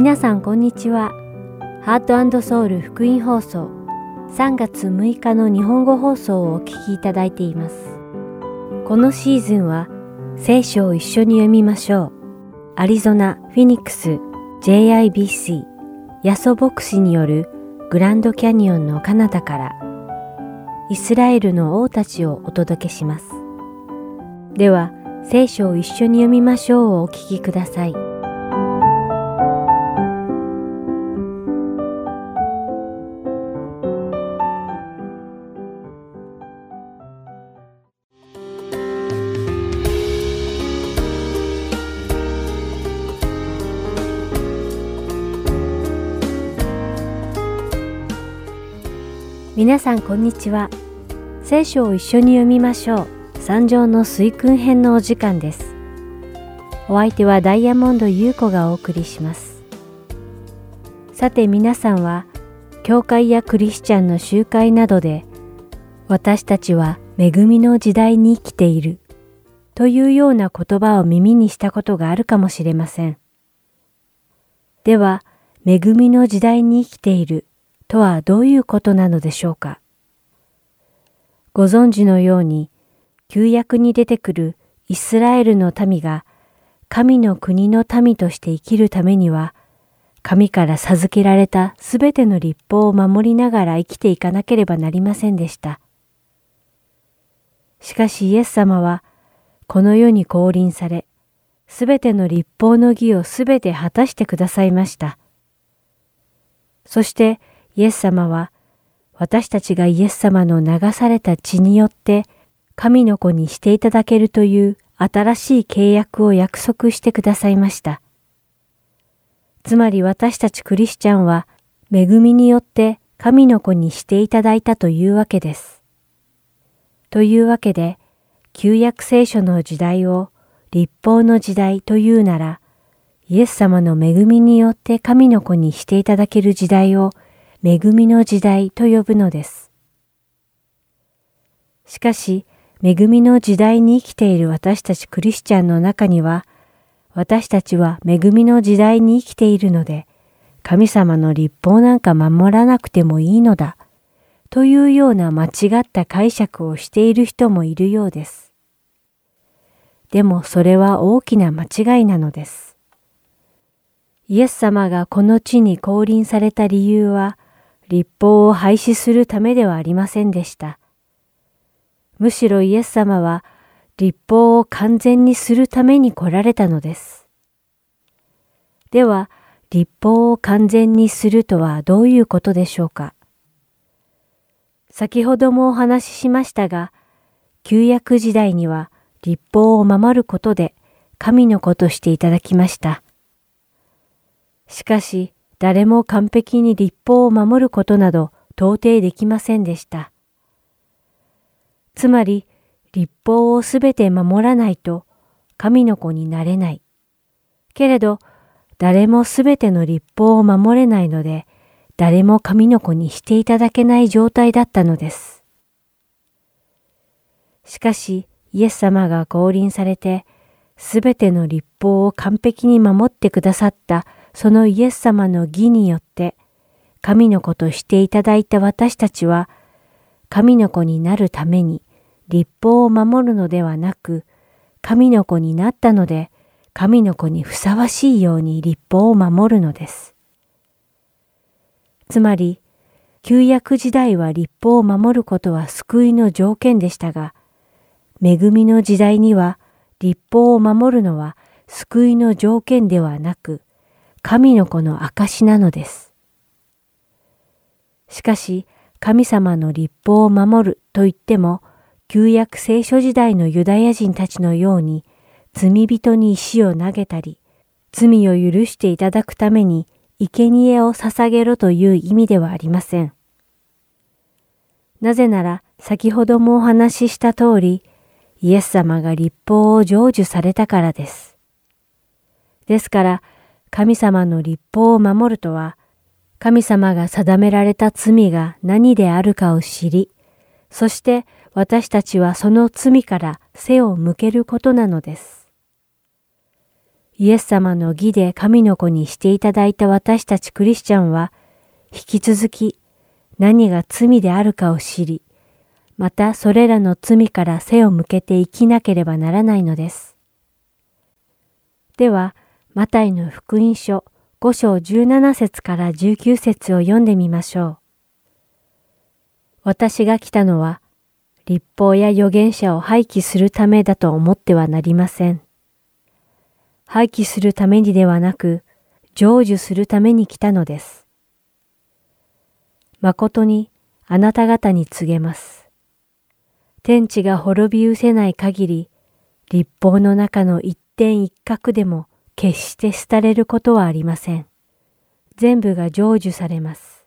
皆さんこんにちは。ハートソウル福音放送3月6日の日本語放送をお聞きいただいています。このシーズンは聖書を一緒に読みましょう。アリゾナ・フィニックス JIBC ヤソ牧師によるグランドキャニオンの彼方からイスラエルの王たちをお届けします。では、聖書を一緒に読みましょうをお聞きください。皆さんこんにちは。聖書を一緒に読みましょう。三条の水訓編のお時間です。お相手はダイヤモンド優子がお送りします。さて皆さんは、教会やクリスチャンの集会などで、私たちは恵みの時代に生きているというような言葉を耳にしたことがあるかもしれません。では、恵みの時代に生きているとはどういうことなのでしょうか？ご存知のように、旧約に出てくるイスラエルの民が神の国の民として生きるためには、神から授けられたすべての立法を守りながら生きていかなければなりませんでした。しかしイエス様は、この世に降臨され、すべての立法の義をすべて果たしてくださいました。そして、イエス様は私たちがイエス様の流された血によって神の子にしていただけるという新しい契約を約束してくださいました。つまり私たちクリスチャンは恵みによって神の子にしていただいたというわけです。というわけで、旧約聖書の時代を立法の時代というなら、イエス様の恵みによって神の子にしていただける時代を恵みの時代と呼ぶのです。しかし、恵みの時代に生きている私たちクリスチャンの中には、私たちは恵みの時代に生きているので、神様の立法なんか守らなくてもいいのだ、というような間違った解釈をしている人もいるようです。でもそれは大きな間違いなのです。イエス様がこの地に降臨された理由は、立法を廃止するためではありませんでした。むしろイエス様は立法を完全にするために来られたのです。では、立法を完全にするとはどういうことでしょうか先ほどもお話ししましたが、旧約時代には立法を守ることで神の子としていただきました。しかし、誰も完璧に立法を守ることなど到底できませんでした。つまり、立法をすべて守らないと神の子になれない。けれど、誰もすべての立法を守れないので、誰も神の子にしていただけない状態だったのです。しかし、イエス様が降臨されて、すべての立法を完璧に守ってくださったそのイエス様の義によって神の子としていただいた私たちは神の子になるために立法を守るのではなく神の子になったので神の子にふさわしいように立法を守るのです。つまり旧約時代は立法を守ることは救いの条件でしたが恵みの時代には立法を守るのは救いの条件ではなく神の子の証なのです。しかし、神様の立法を守ると言っても、旧約聖書時代のユダヤ人たちのように、罪人に石を投げたり、罪を許していただくために生贄を捧げろという意味ではありません。なぜなら、先ほどもお話しした通り、イエス様が立法を成就されたからです。ですから、神様の立法を守るとは、神様が定められた罪が何であるかを知り、そして私たちはその罪から背を向けることなのです。イエス様の義で神の子にしていただいた私たちクリスチャンは、引き続き何が罪であるかを知り、またそれらの罪から背を向けて生きなければならないのです。では、マタイの福音書5章17節から19節を読んでみましょう。私が来たのは、立法や預言者を廃棄するためだと思ってはなりません。廃棄するためにではなく、成就するために来たのです。誠にあなた方に告げます。天地が滅び失せない限り、立法の中の一点一角でも決して廃れることはありません。全部が成就されます。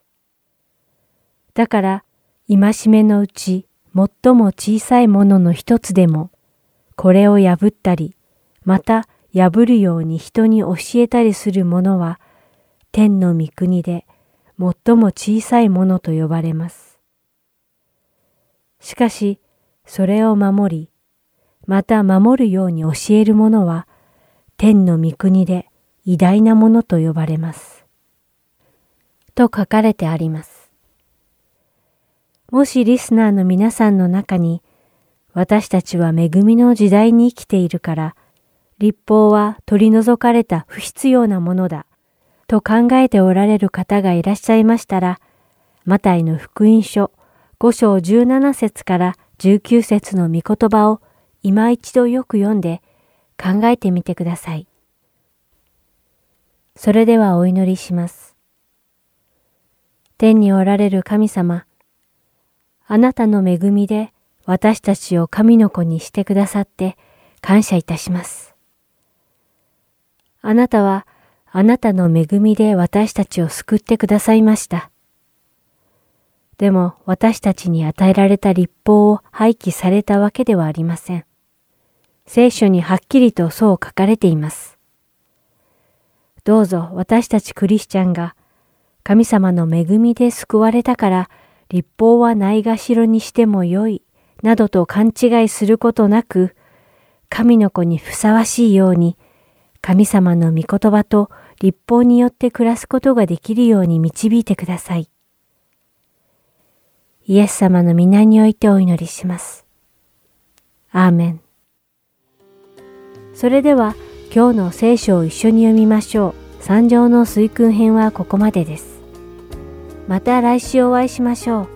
だから、戒めのうち最も小さいものの一つでも、これを破ったり、また破るように人に教えたりする者は、天の御国で最も小さいものと呼ばれます。しかし、それを守り、また守るように教える者は、天の御国で偉大なものと呼ばれます。と書かれてあります。もしリスナーの皆さんの中に、私たちは恵みの時代に生きているから、立法は取り除かれた不必要なものだ、と考えておられる方がいらっしゃいましたら、マタイの福音書5章17節から19節の御言葉を今一度よく読んで考えてみてください。それではお祈りします。天におられる神様、あなたの恵みで私たちを神の子にしてくださって感謝いたします。あなたはあなたの恵みで私たちを救ってくださいました。でも私たちに与えられた立法を廃棄されたわけではありません。聖書にはっきりとそう書かれています。どうぞ私たちクリスチャンが神様の恵みで救われたから立法はないがしろにしてもよいなどと勘違いすることなく神の子にふさわしいように神様の御言葉と立法によって暮らすことができるように導いてください。イエス様の皆においてお祈りします。アーメン。それでは今日の聖書を一緒に読みましょう。三条の水訓編はここまでです。また来週お会いしましょ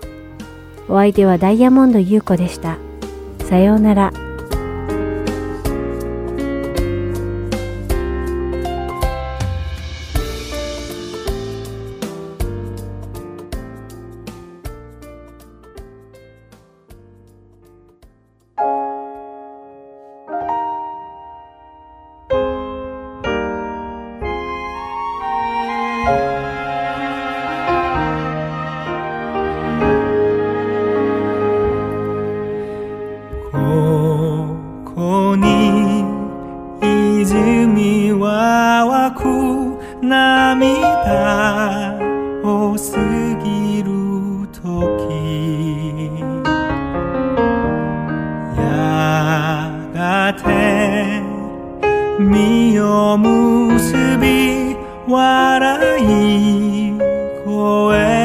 う。お相手はダイヤモンド優子でした。さようなら。結び笑い声。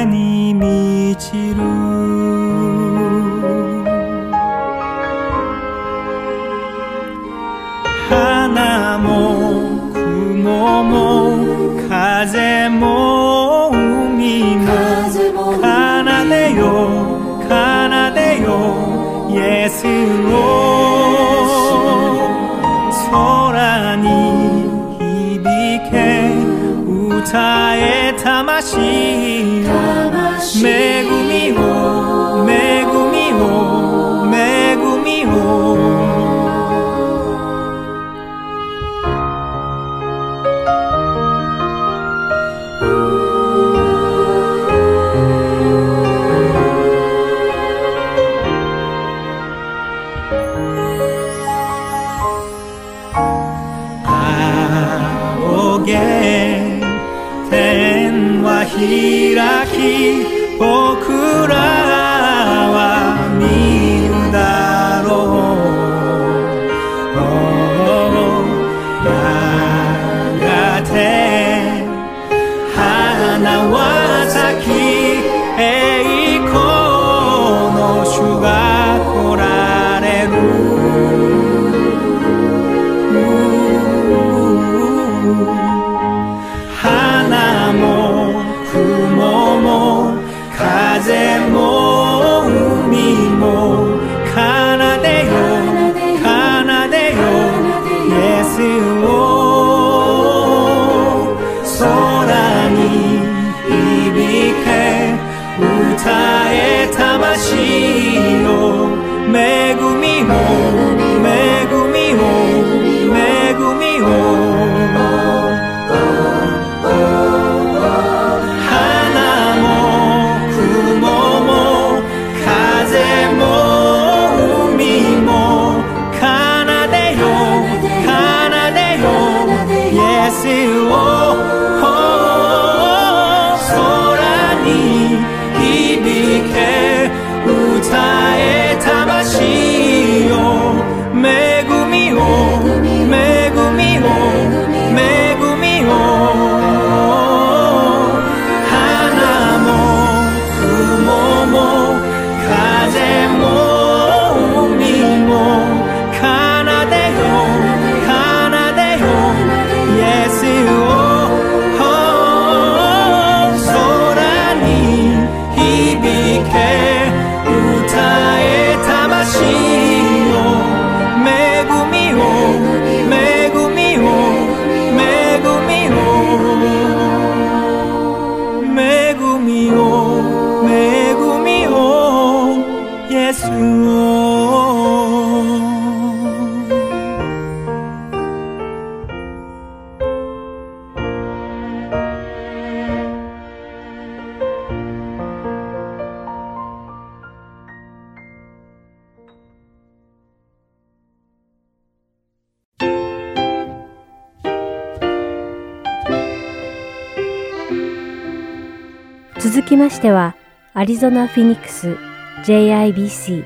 続きましては、アリゾナ・フィニックス JIBC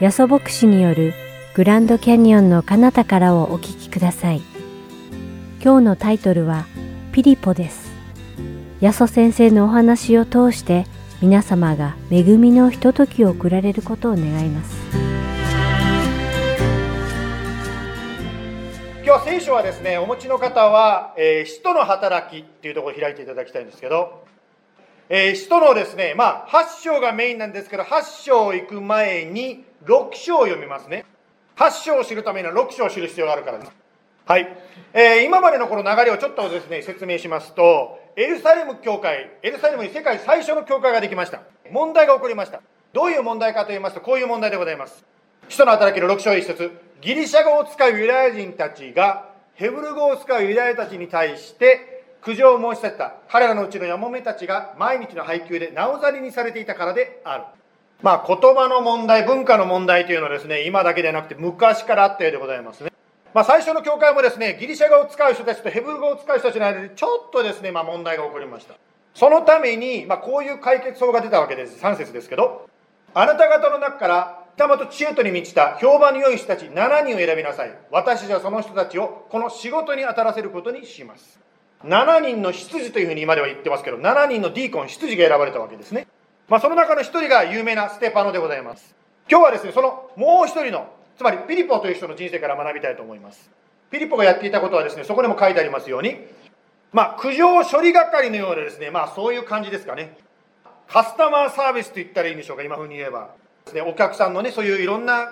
ヤソ牧師によるグランドキャニオンの彼方からをお聞きください。今日のタイトルはピリポです。ヤソ先生のお話を通して皆様が恵みのひとときを送られることを願います。今日聖書はですね、お持ちの方は、えー、使徒の働きっていうところを開いていただきたいんですけど、えー、使徒のですね、まあ、8章がメインなんですけど、8章行く前に6章を読みますね。8章を知るためには6章を知る必要があるからです。はい。えー、今までのこの流れをちょっとですね、説明しますと、エルサレム教会、エルサレムに世界最初の教会ができました。問題が起こりました。どういう問題かと言いますと、こういう問題でございます。使徒の働きの6章1節ギリシャ語を使うユダヤ人たちが、ヘブル語を使うユダヤたちに対して、苦情を申し立てた。彼らのうちのやもめたちが毎日の配給でなおざりにされていたからである。まあ言葉の問題文化の問題というのはですね今だけではなくて昔からあったようでございますね。まあ、最初の教会もですねギリシャ語を使う人たちとヘブル語を使う人たちの間でちょっとですね、まあ、問題が起こりました。そのために、まあ、こういう解決法が出たわけです。3節ですけど。あなた方の中から玉と知恵とに満ちた評判の良い人たち7人を選びなさい。私たちはその人たちをこの仕事に当たらせることにします。7人の執事というふうに今では言ってますけど、7人のディーコン、執事が選ばれたわけですね。まあ、その中の1人が有名なステパノでございます。今日はですね、そのもう1人の、つまりピリポという人の人生から学びたいと思います。ピリポがやっていたことはですね、そこにも書いてありますように、まあ、苦情処理係のようなですね、まあ、そういう感じですかね。カスタマーサービスと言ったらいいんでしょうか、今風に言えば。ですね、お客さんのね、そういういろんな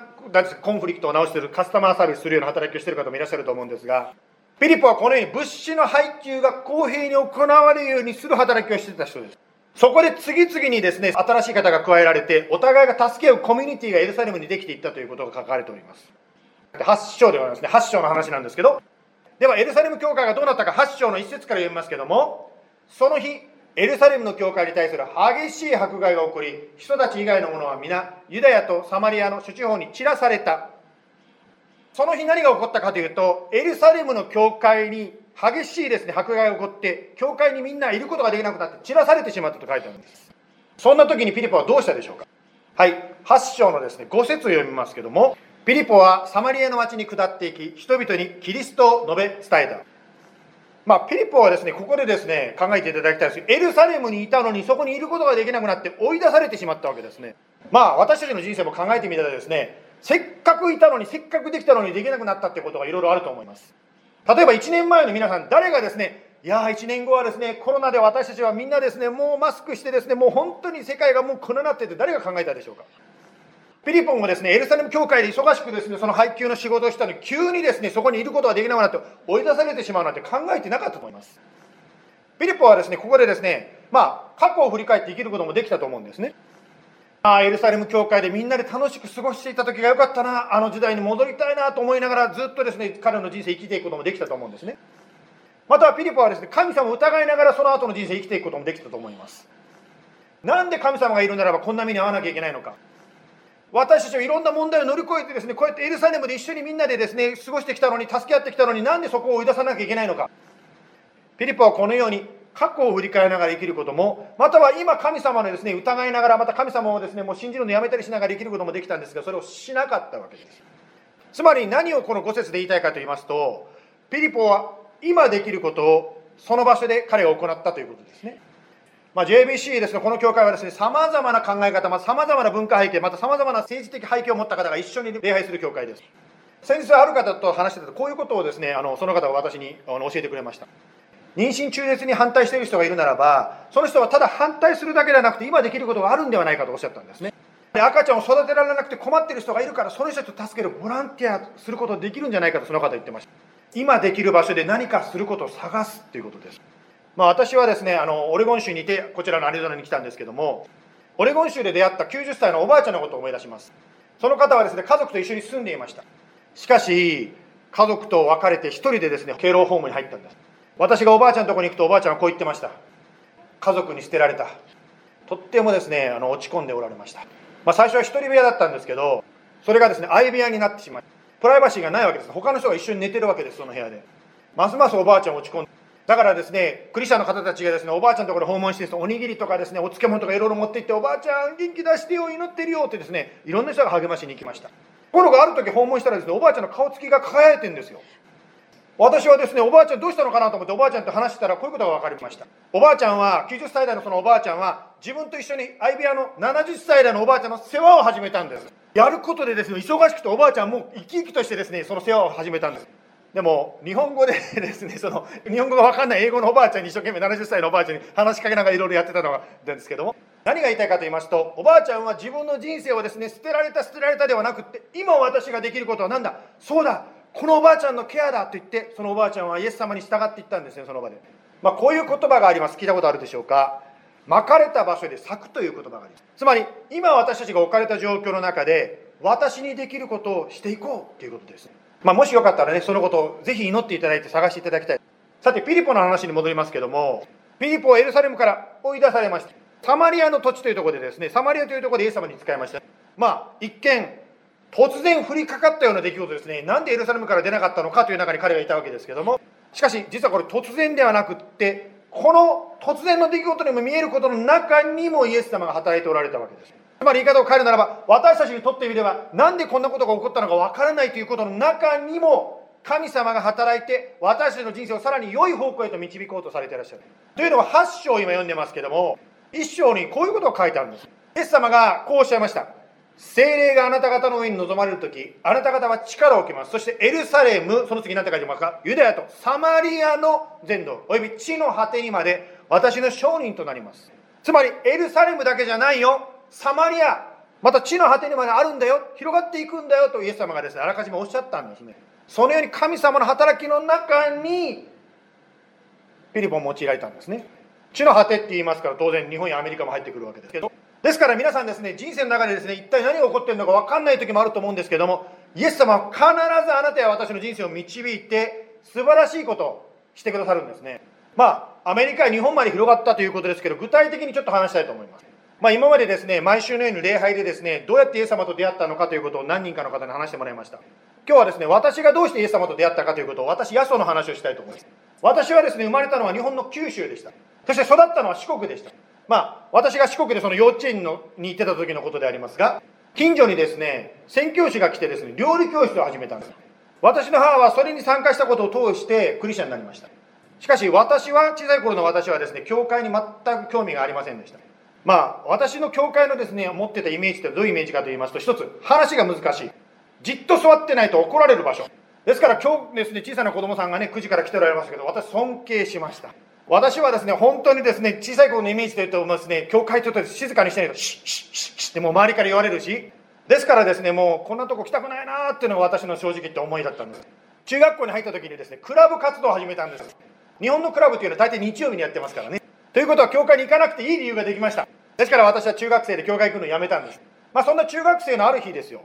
コンフリクトを直してるカスタマーサービスするような働きをしてる方もいらっしゃると思うんですが、ピリポはこのように物資の配給が公平に行われるようにする働きをしてた人です。そこで次々にですね、新しい方が加えられて、お互いが助け合うコミュニティがエルサレムにできていったということが書かれております。8章ではありますね、8章の話なんですけど、ではエルサレム教会がどうなったか8章の1節から読みますけども、その日、エルサレムの教会に対する激しい迫害が起こり、人たち以外の者は皆、ユダヤとサマリアの諸地方に散らされた。その日何が起こったかというと、エルサレムの教会に激しいですね、迫害が起こって、教会にみんないることができなくなって散らされてしまったと書いてあるんです。そんな時にピリポはどうしたでしょうか？はい、8章のですね、5節を読みますけども、ピリポはサマリエの町に下っていき、人々にキリストを述べ伝えた。まあ、ピリポはですね、ここでですね、考えていただきたいですエルサレムにいたのにそこにいることができなくなって追い出されてしまったわけですね。まあ、私たちの人生も考えてみたらですね、せっかくいたのにせっかくできたのにできなくなったってことがいろいろあると思います。例えば1年前の皆さん誰がですねいやー1年後はですねコロナで私たちはみんなですねもうマスクしてですねもう本当に世界がもうこうなってて誰が考えたでしょうか。ピリポンもですねエルサレム教会で忙しくですねその配給の仕事をしたのに急にですねそこにいることができなくなって追い出されてしまうなんて考えてなかったと思います。ピリポンはですねここでですねまあ過去を振り返って生きることもできたと思うんですね。あエルサレム教会でみんなで楽しく過ごしていた時が良かったな、あの時代に戻りたいなと思いながらずっとですね、彼の人生生きていくこともできたと思うんですね。またはピリポはですね、神様を疑いながらその後の人生生きていくこともできたと思います。なんで神様がいるならばこんな目に遭わなきゃいけないのか。私たちはいろんな問題を乗り越えてですね、こうやってエルサレムで一緒にみんなでですね、過ごしてきたのに、助け合ってきたのになんでそこを追い出さなきゃいけないのか。ピリポはこのように過去を振り返りながら生きることも、または今神様のですね、疑いながら、また神様をですね、もう信じるのやめたりしながら生きることもできたんですが、それをしなかったわけです。つまり何をこの5節で言いたいかと言いますと、ピリポは今できることをその場所で彼が行ったということですね。まあ、JBC ですね、この教会はですね、様々な考え方、また様々な文化背景、また様々な政治的背景を持った方が一緒に礼拝する教会です。先日ある方と話してたと、こういうことをですね、あのその方が私に教えてくれました。妊娠中絶に反対している人がいるならば、その人はただ反対するだけではなくて、今できることがあるんではないかとおっしゃったんですね。赤ちゃんを育てられなくて困っている人がいるから、その人と助けるボランティアすることできるんじゃないかとその方言ってました。今できる場所で何かすることを探すということです。まあ、私はですね、あのオレゴン州にいて、こちらのアリゾナに来たんですけども、オレゴン州で出会った90歳のおばあちゃんのことを思い出します。その方はですね、家族と一緒に住んでいました。しかし、家族と別れて一人でですね、敬老ホームに入ったんです。私がおばあちゃんのところに行くとおばあちゃんはこう言ってました。家族に捨てられた。とってもですねあの落ち込んでおられました、まあ、最初は一人部屋だったんですけどそれがですね相部屋になってしまいプライバシーがないわけです。他の人が一緒に寝てるわけですその部屋で。ますますおばあちゃん落ち込んでだからですね、クリスチャンの方たちがですね、おばあちゃんのところ訪問しておにぎりとかですね、お漬物とかいろいろ持って行って、おばあちゃん元気出してよ、祈ってるよってですね、いろんな人が励ましに行きました。ところがある時訪問したらですね、おばあちゃんの顔つきが輝いてるんですよ。私はですね、おばあちゃんどうしたのかなと思っておばあちゃんと話したらこういうことが分かりました。おばあちゃんは、90歳代のそのおばあちゃんは、自分と一緒に相部屋の70歳代のおばあちゃんの世話を始めたんです。やることでですね、忙しくておばあちゃんも生き生きとしてですね、その世話を始めたんです。でも、日本語でですね、その、日本語が分かんない英語のおばあちゃんに一生懸命70歳のおばあちゃんに話しかけながらいろいろやってたのがですけども、何が言いたいかと言いますと、おばあちゃんは自分の人生をですね、捨てられた捨てられたではなくって、今私ができることは何だ？そうだこのおばあちゃんのケアだと言ってそのおばあちゃんはイエス様に従っていったんですねその場で、まあ、こういう言葉があります。聞いたことあるでしょうか？巻かれた場所で咲くという言葉があります。つまり今私たちが置かれた状況の中で私にできることをしていこうということです、まあ、もしよかったらねそのことをぜひ祈っていただいて探していただきたい。さてピリポの話に戻りますけどもピリポはエルサレムから追い出されましたサマリアの土地というところでですねサマリアというところでイエス様に使いました。まあ一見突然降りかかったような出来事ですね。なんでエルサレムから出なかったのかという中に彼がいたわけですけども。しかし実はこれ突然ではなくってこの突然の出来事にも見えることの中にもイエス様が働いておられたわけです。つまり言い方を変えるならば私たちにとってみればなんでこんなことが起こったのかわからないということの中にも神様が働いて私たちの人生をさらに良い方向へと導こうとされていらっしゃる。というのは8章今読んでますけども1章にこういうことが書いてあるんです。イエス様がこうおっしゃいました。精霊があなた方の上に臨まれる時あなた方は力を受けます。そしてエルサレムその次何て書いてますか？ユダヤとサマリアの全土および地の果てにまで私の証人となります。つまりエルサレムだけじゃないよ。サマリアまた地の果てにまであるんだよ。広がっていくんだよ。とイエス様がですねあらかじめおっしゃったんですね。そのように神様の働きの中にピリポンを用いられたんですね。地の果てって言いますから当然日本やアメリカも入ってくるわけですけど。ですから皆さんですね、人生の中でですね、一体何が起こっているのか分かんない時もあると思うんですけども、イエス様は必ずあなたや私の人生を導いて、素晴らしいことをしてくださるんですね。まあ、アメリカや日本まで広がったということですけど、具体的にちょっと話したいと思います。まあ、今までですね、毎週のように礼拝でですね、どうやってイエス様と出会ったのかということを何人かの方に話してもらいました。今日はですね、私がどうしてイエス様と出会ったかということを、私、ヤソの話をしたいと思います。私はですね、生まれたのは日本の九州でした。そして育ったのは四国でした。まあ、私が四国でその幼稚園のに行ってた時のことでありますが、近所にですね、宣教師が来てですね、料理教室を始めたんです。私の母はそれに参加したことを通してクリスチャンになりました。しかし私は、小さい頃の私はですね、教会に全く興味がありませんでした。まあ、私の教会のですね、持ってたイメージってどういうイメージかと言いますと、一つ、話が難しい。じっと座ってないと怒られる場所。ですから今日ですね、小さな子供さんがね、9時から来ておられますけど、私尊敬しました。私はですね、本当にですね、小さい頃のイメージで言うとですね、教会とって静かにしてないと、シッシッシッシッってもう周りから言われるし、ですからですね、もうこんなとこ来たくないなーっていうのが私の正直言って思いだったんです。中学校に入った時にですね、クラブ活動を始めたんです。日本のクラブっていうのは大体日曜日にやってますからね。ということは教会に行かなくていい理由ができました。ですから私は中学生で教会行くのをやめたんです。まあそんな中学生のある日ですよ。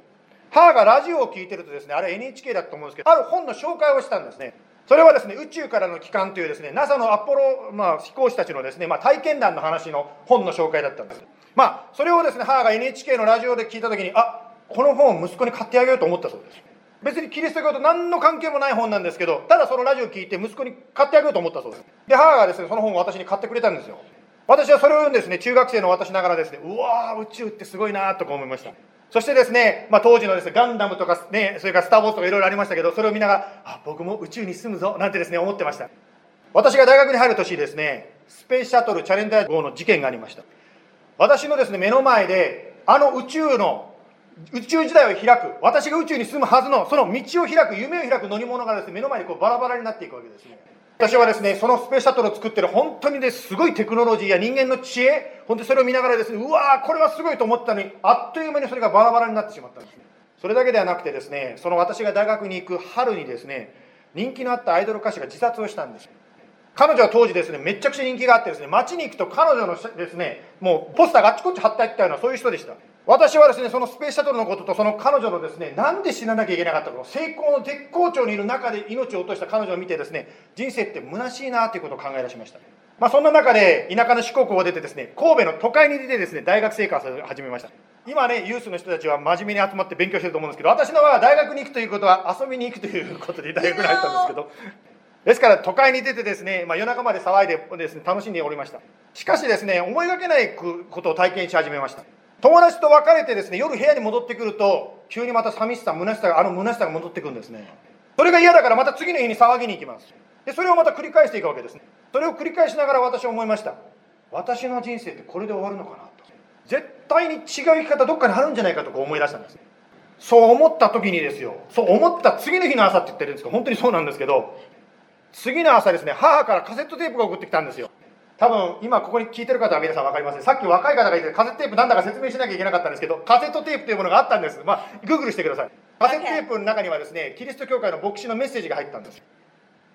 母がラジオを聞いてるとですね、あれ NHK だと思うんですけど、ある本の紹介をしたんですね。それはですね、宇宙からの帰還というですね、NASA のアポロ、まあ、飛行士たちのですね、まあ、体験談の話の本の紹介だったんです。まあ、それをですね、母が NHK のラジオで聞いたときに、あこの本を息子に買ってあげようと思ったそうです。別にキリスト教と何の関係もない本なんですけどただそのラジオを聞いて息子に買ってあげようと思ったそうですで母がですねその本を私に買ってくれたんですよ私はそれをですね中学生の私ながらですねうわー宇宙ってすごいなとか思いましたそしてですね、まあ、当時のですねガンダムとかねそれからスター・ウォーズとかいろいろありましたけどそれを見ながらあ僕も宇宙に住むぞなんてですね思ってました。私が大学に入る年ですねスペースシャトルチャレンジャー号の事件がありました。私のですね目の前であの宇宙の宇宙時代を開く私が宇宙に住むはずのその道を開く夢を開く乗り物がですね目の前にこうバラバラになっていくわけですね。私はですねそのスペースシャトルを作ってる本当にですすごいテクノロジーや人間の知恵本当にそれを見ながらですねうわーこれはすごいと思ったのにあっという間にそれがバラバラになってしまったんですね。それだけではなくてですねその私が大学に行く春にですね人気のあったアイドル歌手が自殺をしたんです。彼女は当時ですねめちゃくちゃ人気があってですね街に行くと彼女のですねもうポスターがあっちこっち貼ってあったようなそういう人でした。私はですねそのスペースシャトルのこととその彼女のですねなんで死ななきゃいけなかったのか成功の絶好調にいる中で命を落とした彼女を見てですね人生って虚しいなということを考え出しました。まあ、そんな中で田舎の四国を出てですね神戸の都会に出てですね大学生活を始めました。今ねユースの人たちは真面目に集まって勉強してると思うんですけど私のは大学に行くということは遊びに行くということで大学に入ったんですけど。ですから都会に出てですね、まあ、夜中まで騒いでですね楽しんでおりました。しかしですね思いがけないことを体験し始めました。友達と別れてですね夜部屋に戻ってくると急にまた寂しさ虚しさがあの虚しさが戻ってくるんですね。それが嫌だからまた次の日に騒ぎに行きます。でそれをまた繰り返していくわけですね。それを繰り返しながら私は思いました。私の人生ってこれで終わるのかなと。絶対に違う生き方どっかにあるんじゃないかとか思い出したんです。そう思った時にですよ。そう思った次の日の朝って言ってるんですけど本当にそうなんですけど次の朝ですね母からカセットテープが送ってきたんですよ。多分今ここに聞いてる方は皆さん分かりません。さっき若い方がいてカセットテープなんだか説明しなきゃいけなかったんですけどカセットテープというものがあったんです。まあグーグルしてください。カセットテープの中にはですねキリスト教会の牧師のメッセージが入ったんです。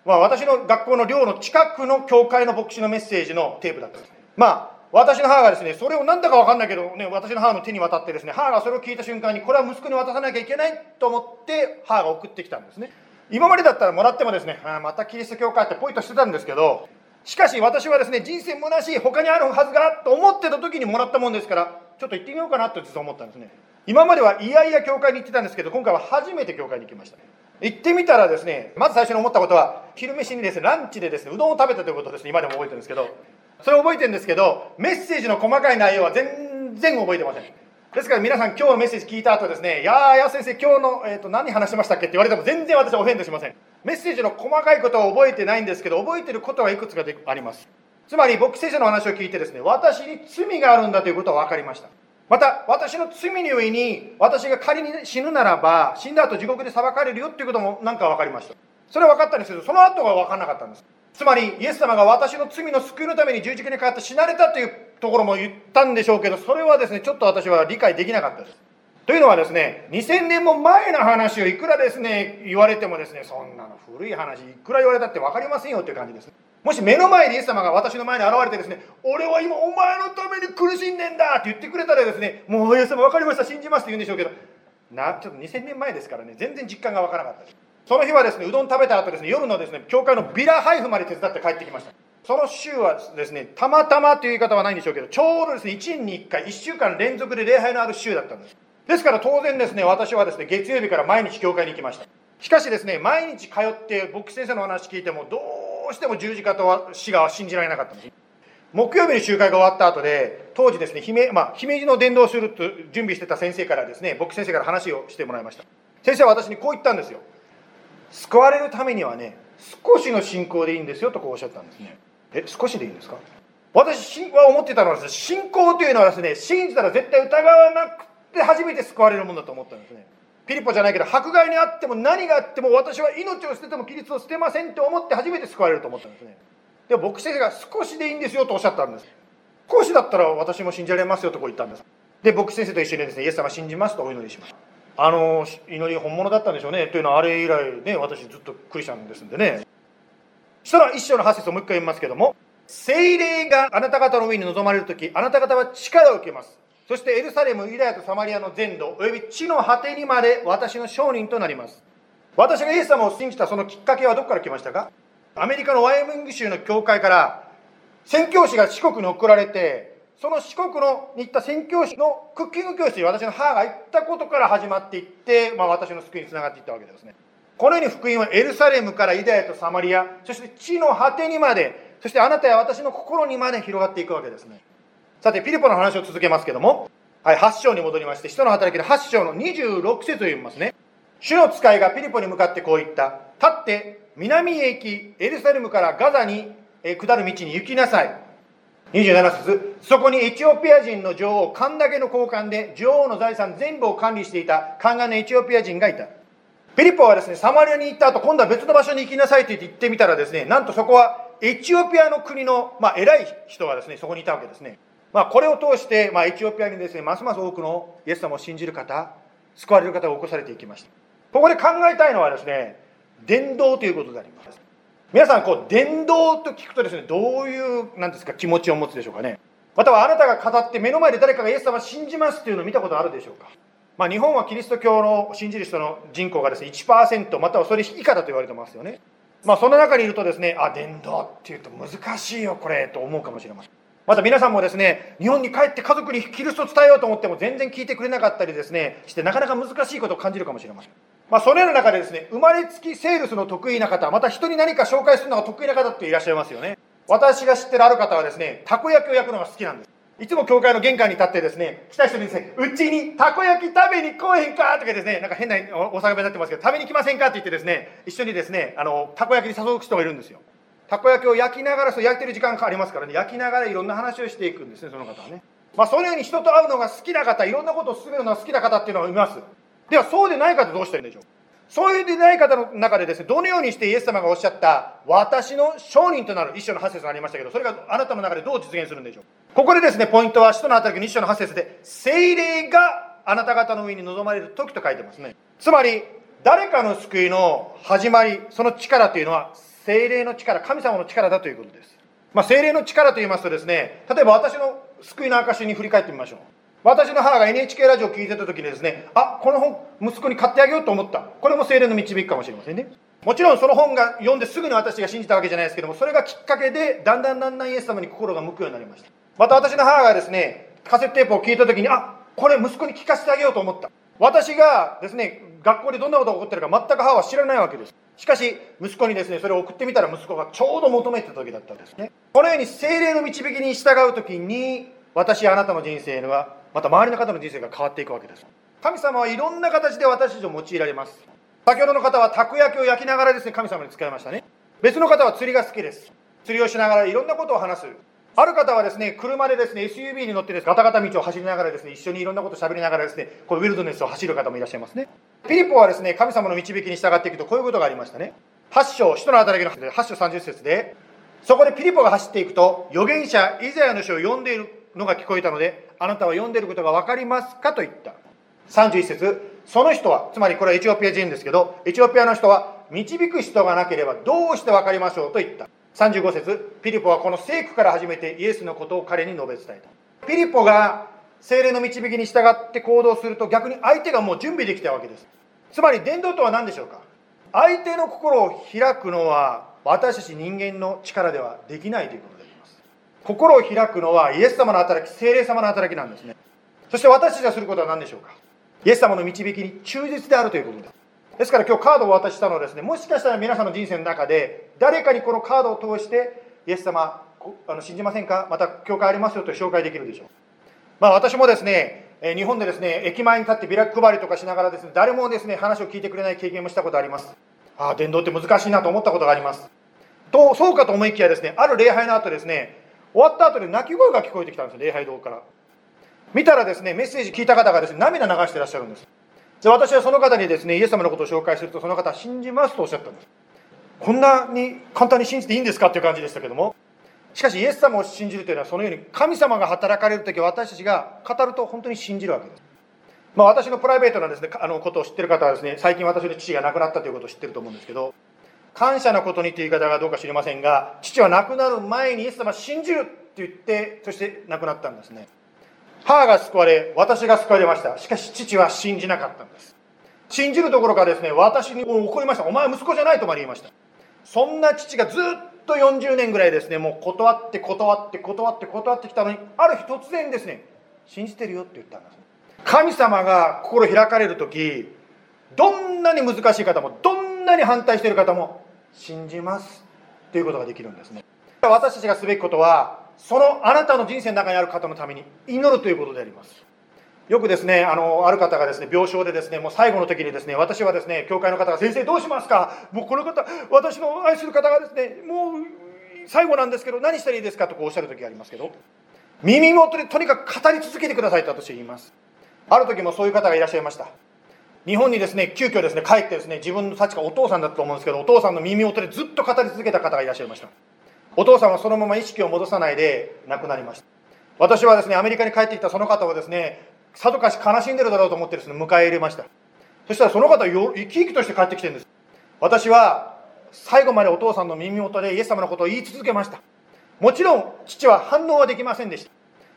まあ、私の学校の寮の近くの教会の牧師のメッセージのテープだったんです。まあ私の母がですねそれをなんだか分かんないけどね私の母の手に渡ってですね母がそれを聞いた瞬間にこれは息子に渡さなきゃいけないと思って母が送ってきたんですね。今までだったらもらってもですねあまたキリスト教会ってポイとしてたんですけどしかし私はですね人生虚しい他にあるはずがと思ってた時にもらったもんですからちょっと行ってみようかなと実は思ったんですね。今まではいやいや教会に行ってたんですけど今回は初めて教会に行きました。行ってみたらですねまず最初に思ったことは昼飯にですねランチでですねうどんを食べたということですね今でも覚えてるんですけどそれを覚えてるんですけどメッセージの細かい内容は全然覚えてません。ですから皆さん今日のメッセージ聞いた後ですね「いやーや先生今日の、えーと、何話しましたっけ?」って言われても全然私はオフェンドしません。メッセージの細かいことは覚えてないんですけど覚えてることはいくつかであります。つまり牧師聖書の話を聞いてですね私に罪があるんだということは分かりました。また私の罪に上に私が仮に死ぬならば死んだ後地獄で裁かれるよっていうことも何か分かりました。それは分かったんですけどその後が分からなかったんです。つまりイエス様が私の罪の救いのために十字架にかかって死なれたというところも言ったんでしょうけどそれはですねちょっと私は理解できなかったです。というのはですね2000年も前の話をいくらですね言われてもですねそんなの古い話いくら言われたって分かりませんよっていう感じです。もし目の前でイエス様が私の前に現れてですね、俺は今お前のために苦しんでんだって言ってくれたらですね、もうイエス様分かりました、信じますって言うんでしょうけど、なちょっと2000年前ですからね、全然実感が分からなかったです。その日はですね、うどん食べた後ですね、夜のですね、教会のビラ配布まで手伝って帰ってきました。その週はですね、たまたまという言い方はないんでしょうけど、ちょうどですね、1年に1回、1週間連続で礼拝のある週だったんです。ですから当然ですね、私はですね、月曜日から毎日教会に行きました。しかしですね、毎日通って牧師先生の話聞いても、どううしても十字架と死が信じられなかったんです木曜日に集会が終わった後で当時ですね姫,、まあ、姫路の伝道すると準備してた先生からですね牧師先生から話をしてもらいました。先生は私にこう言ったんですよ。救われるためにはね少しの信仰でいいんですよとこうおっしゃったんですね。え少しでいいんですか？私は思ってたのはです、ね、信仰というのはですね信じたら絶対疑わなくて初めて救われるものだと思ったんですね。ピリポじゃないけど迫害にあっても何があっても私は命を捨てても規律を捨てませんと思って初めて救われると思ったんですね。でも牧師先生が少しでいいんですよとおっしゃったんです。少しだったら私も信じられますよとこう言ったんです。で牧師先生と一緒にですねイエス様信じますとお祈りします。あの祈り本物だったんでしょうね。というのはあれ以来ね私ずっとクリスチャンですんでね。そしたら一章の8節をもう一回読みますけども精霊があなた方の上に臨まれる時あなた方は力を受けます。そしてエルサレム、ユダヤとサマリアの全土、および地の果てにまで私の証人となります。私がイエス様を信じたそのきっかけはどこから来ましたか？アメリカのワイオミング州の教会から宣教師が四国に送られてその四国のに行った宣教師のクッキング教室に私の母が行ったことから始まっていって、まあ、私の救いにつながっていったわけですね。このように福音はエルサレムからユダヤとサマリア、そして地の果てにまで、そしてあなたや私の心にまで広がっていくわけですね。さて、ピリポの話を続けますけども、はい、8章に戻りまして、人の働きの8章の26節を読みますね。主の使いがピリポに向かってこう言った。立って南へ行き、エルサレムからガザに下る道に行きなさい。27節そこにエチオピア人の女王、カンダケの交換で女王の財産全部を管理していた宦官のエチオピア人がいた。ピリポはですね、サマリアに行った後、今度は別の場所に行きなさいと言って行ってみたらですね、なんとそこはエチオピアの国の、まあ、偉い人がですね、そこにいたわけですね。まあ、これを通して、まあ、エチオピアにですね、ますます多くのイエス様を信じる方、救われる方が起こされていきました。ここで考えたいのはですね、伝道ということであります。皆さん、こう、伝道と聞くとですね、どういう、なんですか、気持ちを持つでしょうかね。またはあなたが語って目の前で誰かがイエス様を信じますというのを見たことあるでしょうか。まあ、日本はキリスト教の信じる人の人口がですね、1%、またはそれ以下だと言われてますよね。まあ、その中にいるとですね、あ、伝道っていうと難しいよ、これ、と思うかもしれません。また皆さんもですね、日本に帰って家族にキリストを伝えようと思っても全然聞いてくれなかったりですね、してなかなか難しいことを感じるかもしれません。まあ、そのような中でですね、生まれつきセールスの得意な方、また人に何か紹介するのが得意な方っていらっしゃいますよね。私が知ってるある方はですね、たこ焼きを焼くのが好きなんです。いつも教会の玄関に立ってですね、来た人にですね、うちにたこ焼き食べに来へんか？とかですね、なんか変なお酒になってますけど、食べに来ませんか？って言ってですね、一緒にですね、あの、たこ焼きに誘う人がいるんですよ。たこ焼きを焼きながら、そう焼いてる時間がありますからね、焼きながらいろんな話をしていくんですね、その方はね。まあ、そのように人と会うのが好きな方、いろんなことを進めるのが好きな方っていうのがいます。では、そうでない方どうしたらいいんでしょう？そういうでない方の中でですね、どのようにしてイエス様がおっしゃった、私の証人となる一章の8節がありましたけど、それがあなたの中でどう実現するんでしょう？ここでですね、ポイントは、使徒の働きの一章の8節で、精霊があなた方の上に臨まれる時と書いてますね。つまり、誰かの救いの始まり、その力というのは、精霊の力、神様の力だということです。まあ、精霊の力と言いますとですね、例えば私の救いの証に振り返ってみましょう。私の母が NHK ラジオを聞いてた時にですね、あ、この本、息子に買ってあげようと思った。これも精霊の導きかもしれませんね。もちろんその本が読んですぐに私が信じたわけじゃないですけども、それがきっかけで、だんだんだんだんイエス様に心が向くようになりました。また私の母がですね、カセットテープを聞いた時に、あ、これ息子に聞かせてあげようと思った。私がですね、学校でどんなことが起こってるか全く母は知らないわけです。しかし、息子にですね、それを送ってみたら息子がちょうど求めてた時だったんですね。このように精霊の導きに従う時に、私、あなたの人生は、また周りの方の人生が変わっていくわけです。神様はいろんな形で私たちを用いられます。先ほどの方はたこ焼きを焼きながらですね、神様に使いましたね。別の方は釣りが好きです。釣りをしながらいろんなことを話す。ある方はですね、車でですね、SUV に乗ってです、ねガタガタ道を走りながらですね、一緒にいろんなことを喋りながらですね、こうウィルドネスを走る方もいらっしゃいますね。ピリポはですね、神様の導きに従っていくと、こういうことがありましたね。8章、使徒の働きの8章30節で、そこでピリポが走っていくと、預言者イザヤの書を読んでいるのが聞こえたので、あなたは読んでいることが分かりますかと言った。31節その人は、つまりこれはエチオピア人ですけど、エチオピアの人は、導く人がなければどうして分かりましょうと言った。35節ピリポはこの聖句から始めてイエスのことを彼に述べ伝えた。ピリポが精霊の導きに従って行動すると逆に相手がもう準備できたわけです。つまり伝道とは何でしょうか？相手の心を開くのは私たち人間の力ではできないということであります。心を開くのはイエス様の働き精霊様の働きなんですね。そして私たちがすることは何でしょうか？イエス様の導きに忠実であるということです。ですから今日カードをお渡したのはですね、もしかしたら皆さんの人生の中で、誰かにこのカードを通して、イエス様、あの信じませんか？また教会ありますよと紹介できるでしょう。まあ私もですね、日本でですね、駅前に立ってビラ配りとかしながらですね、誰もですね、話を聞いてくれない経験もしたことあります。ああ、伝道って難しいなと思ったことがあります。と、そうかと思いきやですね、ある礼拝の後ですね、終わった後で泣き声が聞こえてきたんですよ、礼拝堂から。見たらですね、メッセージ聞いた方がですね、涙流してらっしゃるんです。で私はその方にですねイエス様のことを紹介するとその方は信じますとおっしゃったんです。こんなに簡単に信じていいんですかっていう感じでしたけども。しかしイエス様を信じるというのはそのように神様が働かれる時私たちが語ると本当に信じるわけです。まあ、私のプライベートなですねあのことを知ってる方はですね最近私の父が亡くなったということを知ってると思うんですけど感謝のことにという言い方がどうか知りませんが父は亡くなる前にイエス様信じるって言ってそして亡くなったんですね。母が救われ、私が救われました。しかし父は信じなかったんです。信じるどころかですね、私に怒りました。お前は息子じゃないとまで言いました。そんな父がずっと40年ぐらいですねもう断って断って断って断ってきたのにある日突然ですね信じてるよって言ったんです神様が心開かれる時どんなに難しい方もどんなに反対している方も信じますということができるんですね私たちがすべきことはそのあなたの人生の中にある方のために祈るということであります。よくですねあのある方がですね病床でですねもう最後の時にですね私はですね教会の方が先生どうしますか？もうこの方私の愛する方がですねもう最後なんですけど何したらいいですか？とこうおっしゃる時がありますけど耳元でとにかく語り続けてくださいと私は言います。ある時もそういう方がいらっしゃいました。日本にですね急遽ですね帰ってですね自分の幸がお父さんだったと思うんですけどお父さんの耳元でずっと語り続けた方がいらっしゃいました。お父さんはそのまま意識を戻さないで亡くなりました。私はですねアメリカに帰ってきたその方をですねさぞかし悲しんでるだろうと思ってですね迎え入れました。そしたらその方よ生き生きとして帰ってきてるんです。私は最後までお父さんの耳元でイエス様のことを言い続けました。もちろん父は反応はできませんでした。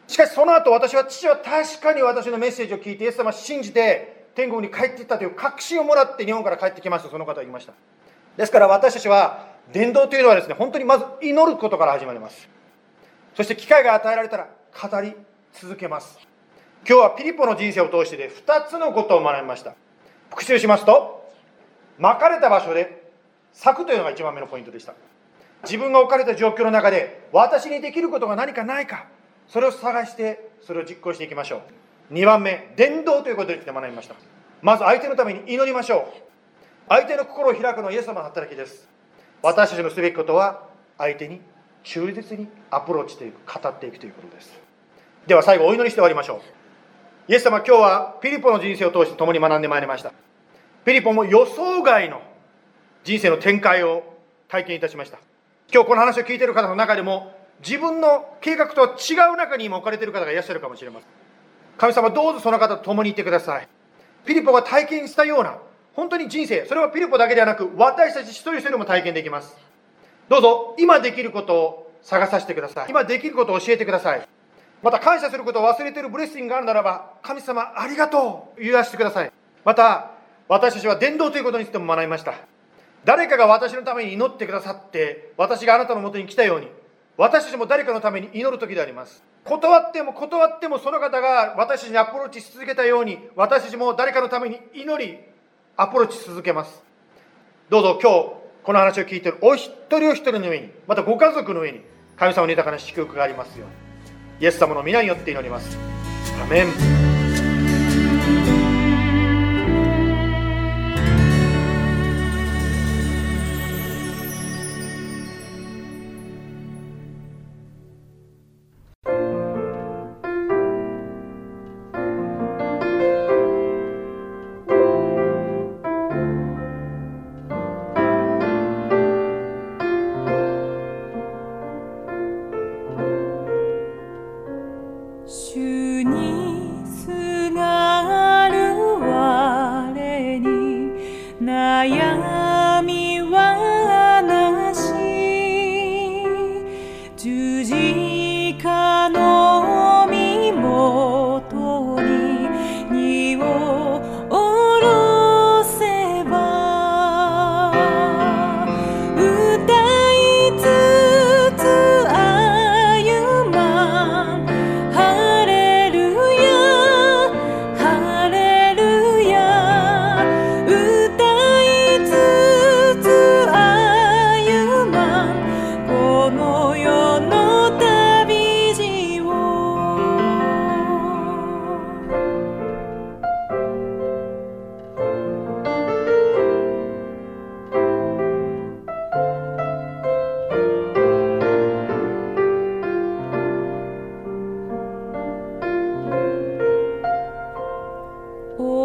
しかしその後私は父は確かに私のメッセージを聞いてイエス様を信じて天国に帰っていったという確信をもらって日本から帰ってきました。その方は言いました。ですから私たちは伝道というのはですね本当にまず祈ることから始まります。そして機会が与えられたら語り続けます。今日はピリポの人生を通してで2つのことを学びました。復習しますと巻かれた場所で咲くというのが1番目のポイントでした。自分が置かれた状況の中で私にできることが何かないかそれを探してそれを実行していきましょう。2番目伝道ということについて学びました。まず相手のために祈りましょう。相手の心を開くのはイエス様の働きです。私たちのすべきことは相手に忠実にアプローチしていく語っていくということです。では最後お祈りして終わりましょう。イエス様今日はピリポの人生を通して共に学んでまいりました。ピリポも予想外の人生の展開を体験いたしました。今日この話を聞いている方の中でも自分の計画とは違う中に今置かれている方がいらっしゃるかもしれません。神様どうぞその方と共にいてください。ピリポが体験したような本当に人生それはピリポだけではなく私たち一人一人も体験できます。どうぞ今できることを探させてください。今できることを教えてください。また感謝することを忘れているブレッシングがあるならば神様ありがとう。言わせてください。また私たちは伝道ということについても学びました。誰かが私のために祈ってくださって私があなたのもとに来たように私たちも誰かのために祈る時であります。断っても断ってもその方が私たちにアプローチし続けたように私たちも誰かのために祈りアプローチ続けます。どうぞ今日この話を聞いているお一人お一人の上にまたご家族の上に神様の豊かな祝福がありますように。イエス様の皆によって祈ります。アメン。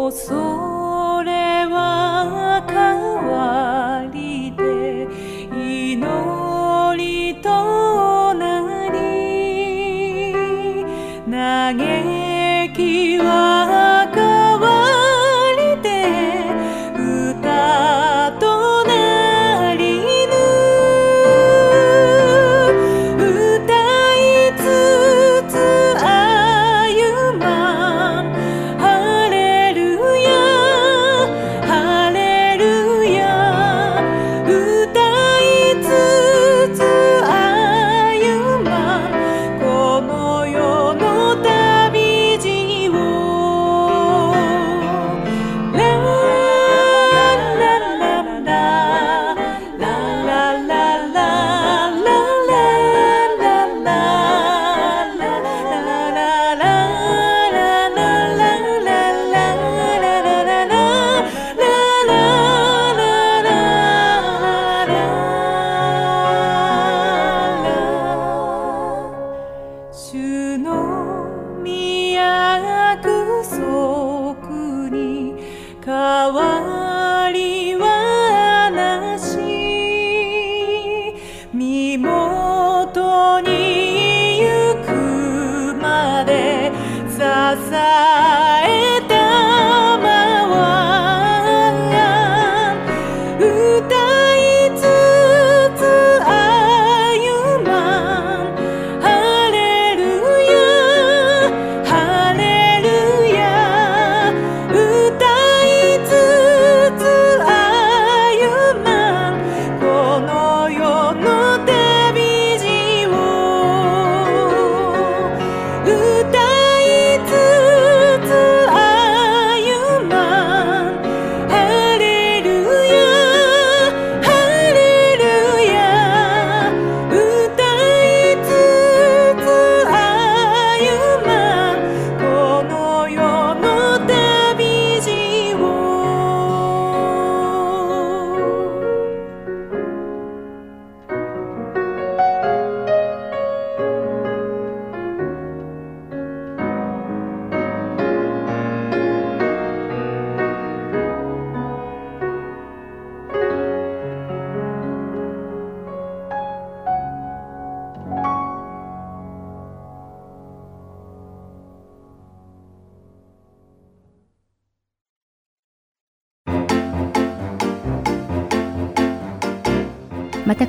我所。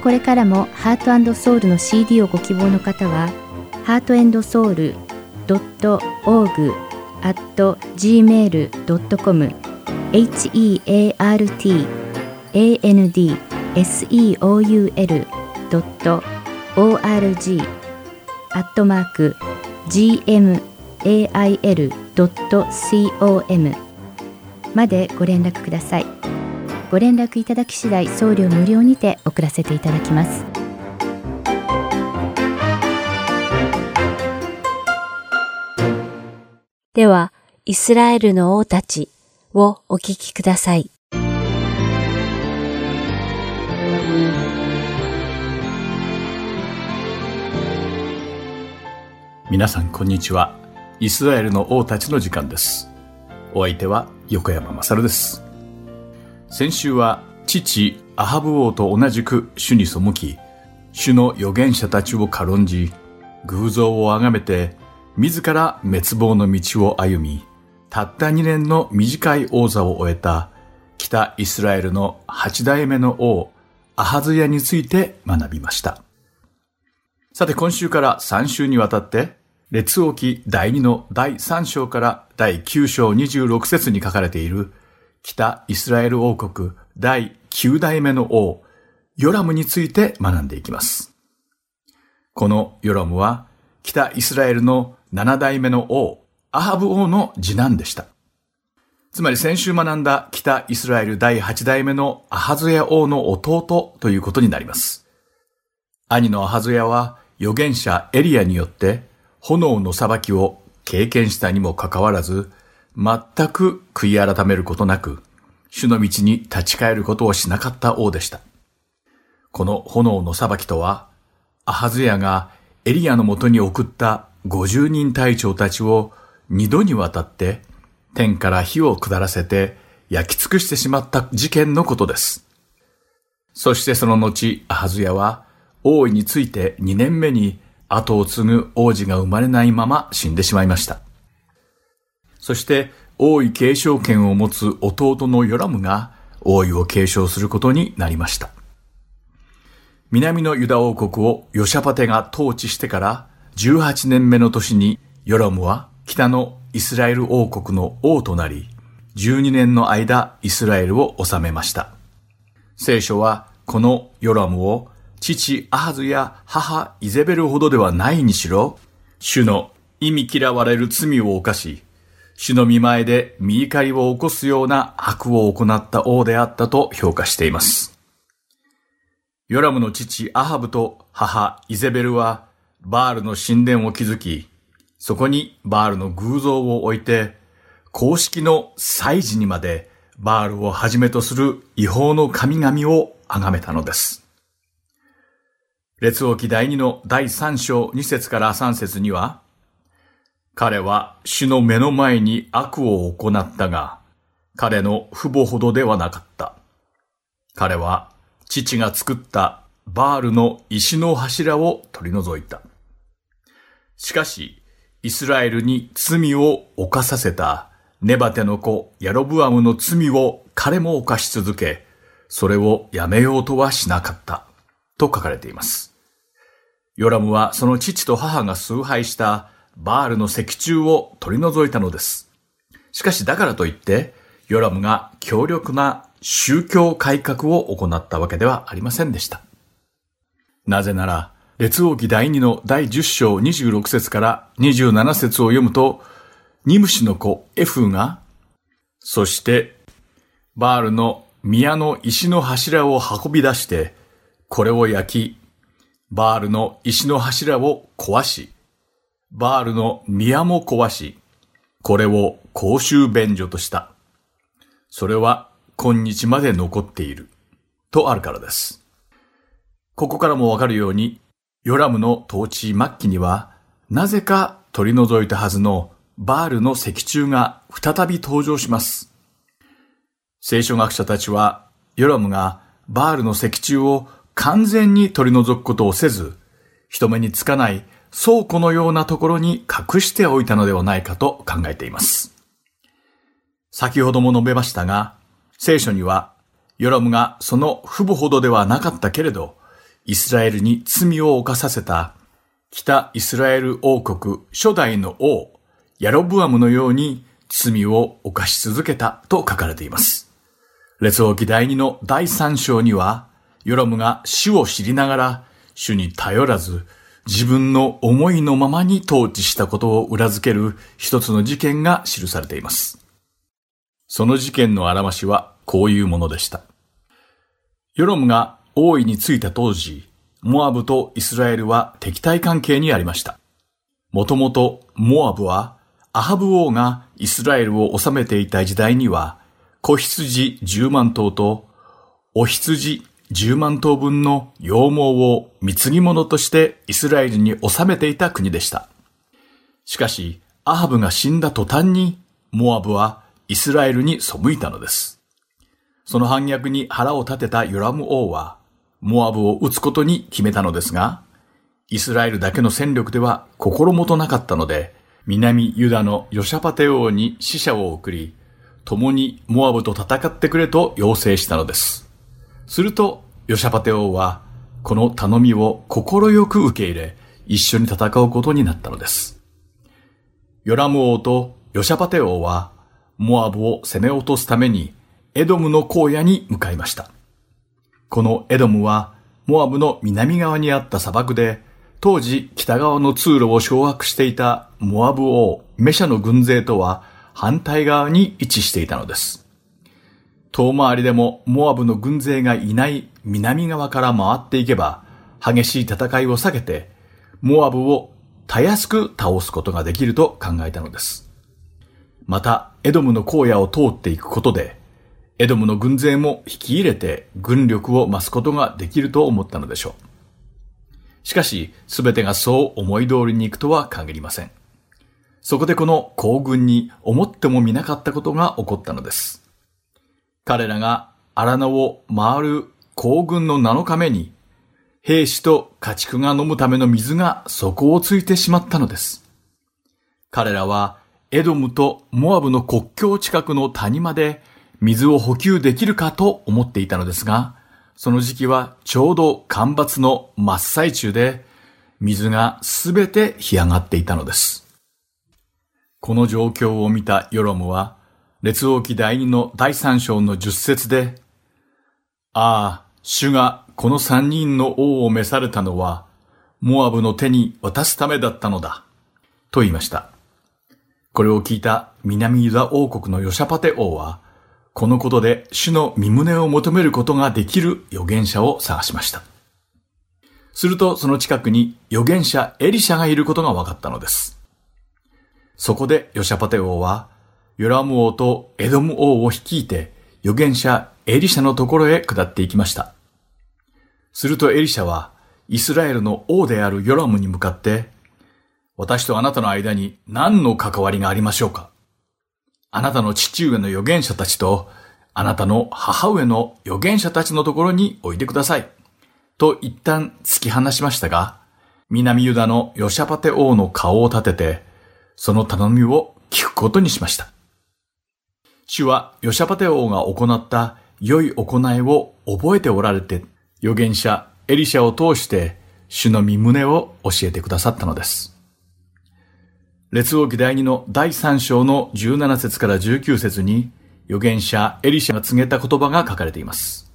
これからもハートソウルの CD をご希望の方は、ハートソウル .org at gmail.com heart and seoul.org アットマーク gmail.com までご連絡ください。ご連絡いただき次第送料無料にて送らせていただきます。では、イスラエルの王たちをお聞きください。皆さんこんにちは。イスラエルの王たちの時間です。お相手は横山まさるです。先週は父アハブ王と同じく主に背き、主の預言者たちを軽んじ、偶像を崇めて、自ら滅亡の道を歩み、たった2年の短い王座を終えた北イスラエルの8代目の王、アハズヤについて学びました。さて今週から3週にわたって、列王記第2の第3章から第9章26節に書かれている北イスラエル王国第9代目の王、ヨラムについて学んでいきます。このヨラムは北イスラエルの7代目の王、アハブ王の次男でした。つまり先週学んだ北イスラエル第8代目のアハズヤ王の弟ということになります。兄のアハズヤは預言者エリアによって炎の裁きを経験したにもかかわらず、全く悔い改めることなく、主の道に立ち返ることをしなかった王でした。この炎の裁きとは、アハズヤがエリアのもとに送った50人隊長たちを二度にわたって天から火を下らせて焼き尽くしてしまった事件のことです。そしてその後、アハズヤは王位について2年目に後を継ぐ王子が生まれないまま死んでしまいました。そして王位継承権を持つ弟のヨラムが王位を継承することになりました。南のユダ王国をヨシャパテが統治してから18年目の年にヨラムは北のイスラエル王国の王となり、12年の間イスラエルを治めました。聖書はこのヨラムを父アハズや母イゼベルほどではないにしろ、主の意味嫌われる罪を犯し、主の見前で見怒りを起こすような悪を行った王であったと評価しています。ヨラムの父アハブと母イゼベルはバールの神殿を築き、そこにバールの偶像を置いて、公式の祭事にまでバールをはじめとする違法の神々を崇めたのです。列王記第2の第3章2節から3節には、彼は主の目の前に悪を行ったが、彼の父母ほどではなかった。彼は父が作ったバールの石の柱を取り除いた。しかし、イスラエルに罪を犯させたネバテの子ヤロブアムの罪を彼も犯し続け、それをやめようとはしなかった。と書かれています。ヨラムはその父と母が崇拝したバールの石柱を取り除いたのです。しかしだからといって、ヨラムが強力な宗教改革を行ったわけではありませんでした。なぜなら、列王記第2の第10章26節から27節を読むと、ニムシの子エフが、そしてバールの宮の石の柱を運び出して、これを焼き、バールの石の柱を壊し、バールの宮も壊し、これを公衆便所とした。それは今日まで残っている。とあるからです。ここからもわかるように、ヨラムの統治末期には、なぜか取り除いたはずのバールの石柱が再び登場します。聖書学者たちは、ヨラムがバールの石柱を完全に取り除くことをせず、人目につかない倉庫のようなところに隠しておいたのではないかと考えています。先ほども述べましたが、聖書には、ヨロムがその父母ほどではなかったけれど、イスラエルに罪を犯させた北イスラエル王国初代の王、ヤロブアムのように罪を犯し続けたと書かれています。列王記第2の第3章には、ヨロムが主を知りながら、主に頼らず、自分の思いのままに統治したことを裏付ける一つの事件が記されています。その事件のあらましはこういうものでした。ヨロムが王位についた当時、モアブとイスラエルは敵対関係にありました。もともとモアブはアハブ王がイスラエルを治めていた時代には子羊10万頭とお羊10万頭分の羊毛を貢ぎ物としてイスラエルに収めていた国でした。しかし、アハブが死んだ途端に、モアブはイスラエルに背いたのです。その反逆に腹を立てたヨラム王は、モアブを撃つことに決めたのですが、イスラエルだけの戦力では心もとなかったので、南ユダのヨシャパテ王に死者を送り、共にモアブと戦ってくれと要請したのです。すると、ヨシャパテ王は、この頼みを心よく受け入れ、一緒に戦うことになったのです。ヨラム王とヨシャパテ王は、モアブを攻め落とすために、エドムの荒野に向かいました。このエドムは、モアブの南側にあった砂漠で、当時北側の通路を掌握していたモアブ王メシャの軍勢とは反対側に位置していたのです。遠回りでもモアブの軍勢がいない南側から回っていけば、激しい戦いを避けて、モアブをたやすく倒すことができると考えたのです。また、エドムの荒野を通っていくことで、エドムの軍勢も引き入れて軍力を増すことができると思ったのでしょう。しかし、すべてがそう思い通りに行くとは限りません。そこでこの行軍に思ってもみなかったことが起こったのです。彼らが荒野を回る行軍の7日目に、兵士と家畜が飲むための水が底をついてしまったのです。彼らはエドムとモアブの国境近くの谷まで水を補給できるかと思っていたのですが、その時期はちょうど干ばつの真っ最中で、水がすべて干上がっていたのです。この状況を見たヨロムは、列王記第二の第三章の十節で、ああ、主がこの三人の王を召されたのは、モアブの手に渡すためだったのだ、と言いました。これを聞いた南ユダ王国のヨシャパテ王は、このことで主の身胸を求めることができる預言者を探しました。するとその近くに預言者エリシャがいることが分かったのです。そこでヨシャパテ王は、ヨラム王とエドム王を率いて預言者エリシャのところへ下っていきました。するとエリシャはイスラエルの王であるヨラムに向かって、私とあなたの間に何の関わりがありましょうかあなたの父上の預言者たちと、あなたの母上の預言者たちのところにおいでください。と一旦突き放しましたが、南ユダのヨシャパテ王の顔を立てて、その頼みを聞くことにしました。主はヨシャパテ王が行った良い行いを覚えておられて、預言者エリシャを通して主の身旨を教えてくださったのです。列王記第2の第3章の17節から19節に預言者エリシャが告げた言葉が書かれています。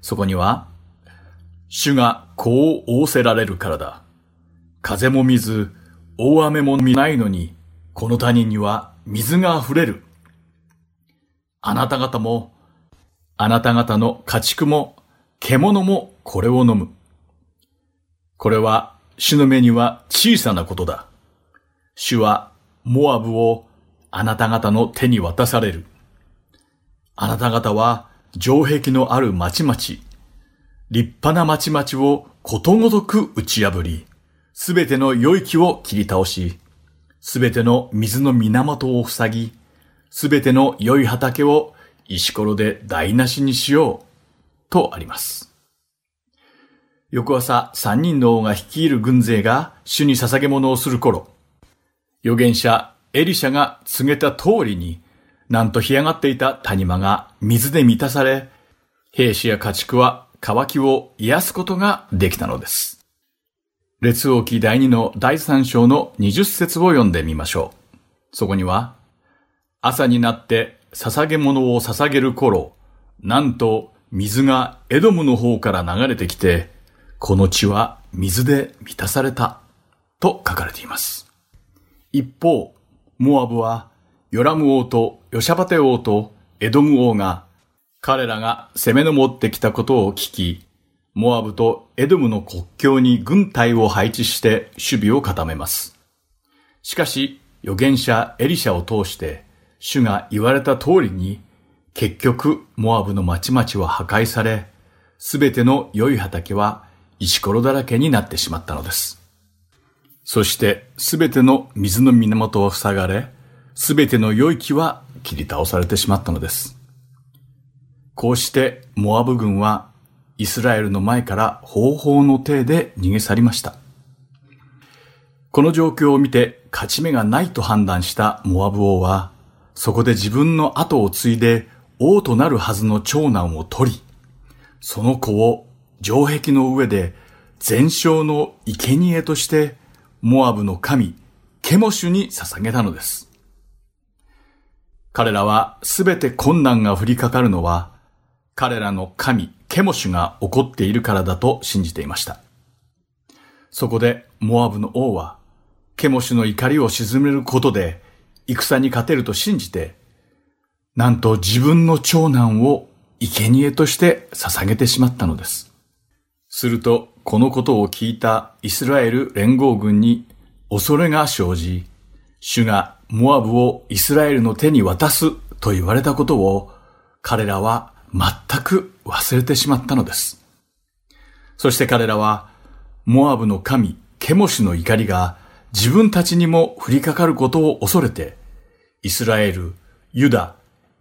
そこには、主がこう仰せられるからだ。風も水、大雨も見ないのに、この谷には水が溢れる。あなた方も、あなた方の家畜も、獣もこれを飲む。これは主の目には小さなことだ。主はモアブをあなた方の手に渡される。あなた方は城壁のある町々、立派な町々をことごとく打ち破り、すべての良い木を切り倒し、すべての水の源を塞ぎ、すべての良い畑を石ころで台無しにしよう、とあります。翌朝、三人の王が率いる軍勢が主に捧げ物をする頃、預言者エリシャが告げた通りに、なんと干上がっていた谷間が水で満たされ、兵士や家畜は渇きを癒すことができたのです。列王記第2の第3章の20節を読んでみましょう。そこには、朝になって捧げ物を捧げる頃、なんと水がエドムの方から流れてきて、この地は水で満たされた、と書かれています。一方、モアブは、ヨラム王とヨシャバテ王とエドム王が、彼らが攻め上ってきたことを聞き、モアブとエドムの国境に軍隊を配置して守備を固めます。しかし、預言者エリシャを通して、主が言われた通りに、結局、モアブの町々は破壊され、すべての良い畑は石ころだらけになってしまったのです。そして、すべての水の源は塞がれ、すべての良い木は切り倒されてしまったのです。こうして、モアブ軍は、イスラエルの前から方法の手で逃げ去りました。この状況を見て勝ち目がないと判断したモアブ王は、そこで自分の後を継いで王となるはずの長男を取り、その子を城壁の上で全焼の生贄としてモアブの神、ケモシュに捧げたのです。彼らはすべて困難が降りかかるのは、彼らの神、ケモシュが起こっているからだと信じていました。そこでモアブの王は、ケモシュの怒りを鎮めることで、戦に勝てると信じて、なんと自分の長男を生贄として捧げてしまったのです。すると、このことを聞いたイスラエル連合軍に恐れが生じ、主がモアブをイスラエルの手に渡すと言われたことを彼らは全く忘れてしまったのです。そして彼らはモアブの神ケモシの怒りが自分たちにも降りかかることを恐れて、イスラエル、ユダ、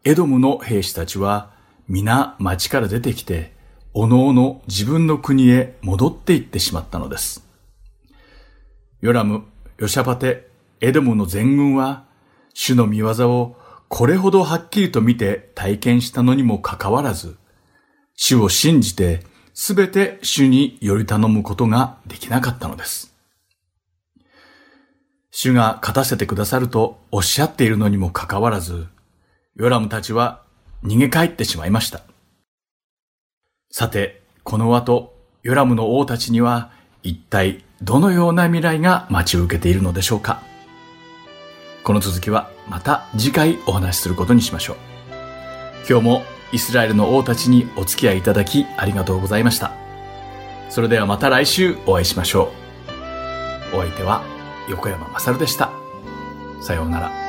エドムの兵士たちは皆町から出てきて、おのおの自分の国へ戻っていってしまったのです。ヨラム、ヨシャパテ、エドムの全軍は、主の見業をこれほどはっきりと見て体験したのにもかかわらず、主を信じてすべて主により頼むことができなかったのです。主が勝たせてくださるとおっしゃっているのにもかかわらず、ヨラムたちは逃げ帰ってしまいました。さて、この後、ヨラムの王たちには一体どのような未来が待ち受けているのでしょうかこの続きはまた次回お話しすることにしましょう。今日もイスラエルの王たちにお付き合いいただきありがとうございました。それではまた来週お会いしましょう。お相手は横山まさるでした。さようなら。